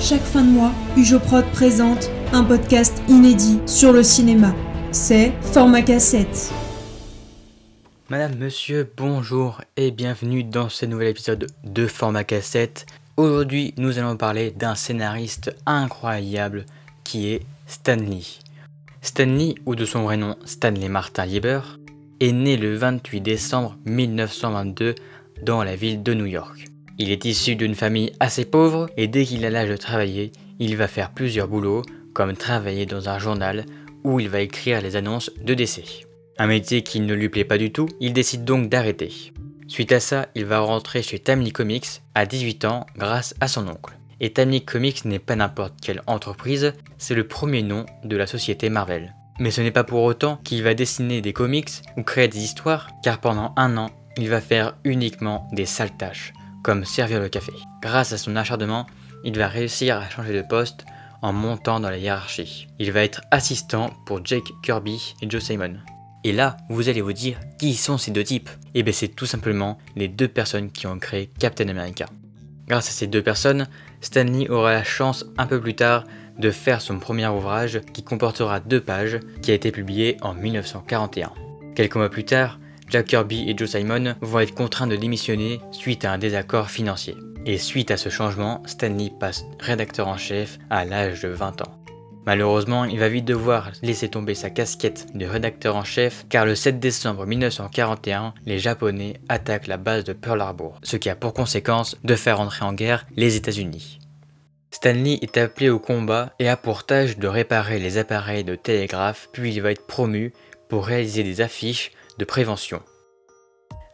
Chaque fin de mois, Ujoprod présente un podcast inédit sur le cinéma. C'est Format Cassette. Madame, monsieur, bonjour et bienvenue dans ce nouvel épisode de Format Cassette. Aujourd'hui, nous allons parler d'un scénariste incroyable qui est Stanley. Stanley, ou de son vrai nom Stanley Martin Lieber, est né le 28 décembre 1922 dans la ville de New York. Il est issu d'une famille assez pauvre et dès qu'il a l'âge de travailler, il va faire plusieurs boulots, comme travailler dans un journal où il va écrire les annonces de décès. Un métier qui ne lui plaît pas du tout, il décide donc d'arrêter. Suite à ça, il va rentrer chez Timely Comics à 18 ans grâce à son oncle. Et Timely Comics n'est pas n'importe quelle entreprise, c'est le premier nom de la société Marvel. Mais ce n'est pas pour autant qu'il va dessiner des comics ou créer des histoires, car pendant un an, il va faire uniquement des sales tâches, comme servir le café. Grâce à son acharnement, il va réussir à changer de poste en montant dans la hiérarchie. Il va être assistant pour Jake Kirby et Joe Simon. Et là, vous allez vous dire, qui sont ces deux types? Et eh bien c'est tout simplement les deux personnes qui ont créé Captain America. Grâce à ces deux personnes, Stanley aura la chance un peu plus tard de faire son premier ouvrage qui comportera deux pages, qui a été publié en 1941. Quelques mois plus tard, Jack Kirby et Joe Simon vont être contraints de démissionner suite à un désaccord financier. Et suite à ce changement, Stanley passe rédacteur en chef à l'âge de 20 ans. Malheureusement, il va vite devoir laisser tomber sa casquette de rédacteur en chef car le 7 décembre 1941, les Japonais attaquent la base de Pearl Harbor, ce qui a pour conséquence de faire entrer en guerre les États-Unis. Stanley est appelé au combat et a pour tâche de réparer les appareils de télégraphe, puis il va être promu pour réaliser des affiches de prévention.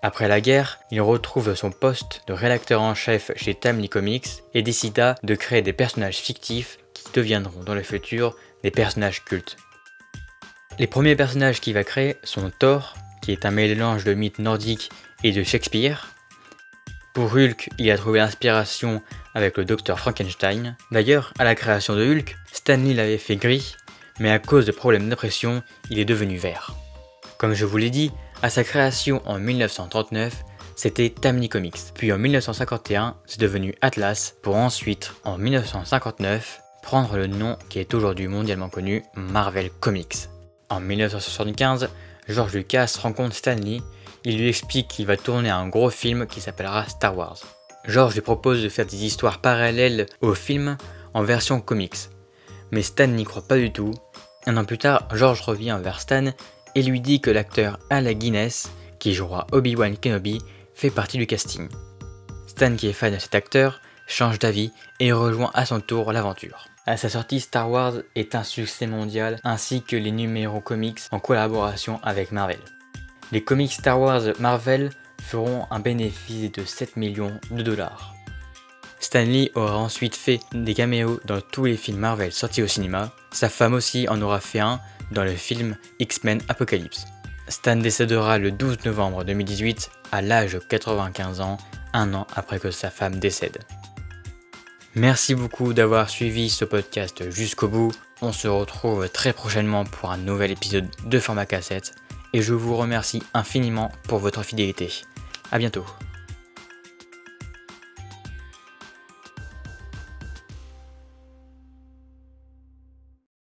Après la guerre, il retrouve son poste de rédacteur en chef chez Timely Comics et décida de créer des personnages fictifs qui deviendront dans le futur des personnages cultes. Les premiers personnages qu'il va créer sont Thor, qui est un mélange de mythes nordiques et de Shakespeare. Pour Hulk, il a trouvé l'inspiration avec le docteur Frankenstein. D'ailleurs, à la création de Hulk, Stanley l'avait fait gris, mais à cause de problèmes d'impression, il est devenu vert. Comme je vous l'ai dit, à sa création en 1939, c'était Tamni Comics. Puis en 1951, c'est devenu Atlas pour ensuite, en 1959, prendre le nom qui est aujourd'hui mondialement connu, Marvel Comics. En 1975, George Lucas rencontre Stanley, il lui explique qu'il va tourner un gros film qui s'appellera Star Wars. George lui propose de faire des histoires parallèles au film en version comics. Mais Stan n'y croit pas du tout. Un an plus tard, George revient vers Stan et lui dit que l'acteur Alec Guinness, qui jouera Obi-Wan Kenobi, fait partie du casting. Stan, qui est fan de cet acteur, change d'avis et rejoint à son tour l'aventure. À sa sortie, Star Wars est un succès mondial ainsi que les numéros comics en collaboration avec Marvel. Les comics Star Wars Marvel feront un bénéfice de 7 millions de dollars. Stanley aura ensuite fait des caméos dans tous les films Marvel sortis au cinéma. Sa femme aussi en aura fait un dans le film X-Men Apocalypse. Stan décédera le 12 novembre 2018 à l'âge de 95 ans, un an après que sa femme décède. Merci beaucoup d'avoir suivi ce podcast jusqu'au bout. On se retrouve très prochainement pour un nouvel épisode de format cassette et je vous remercie infiniment pour votre fidélité. A bientôt.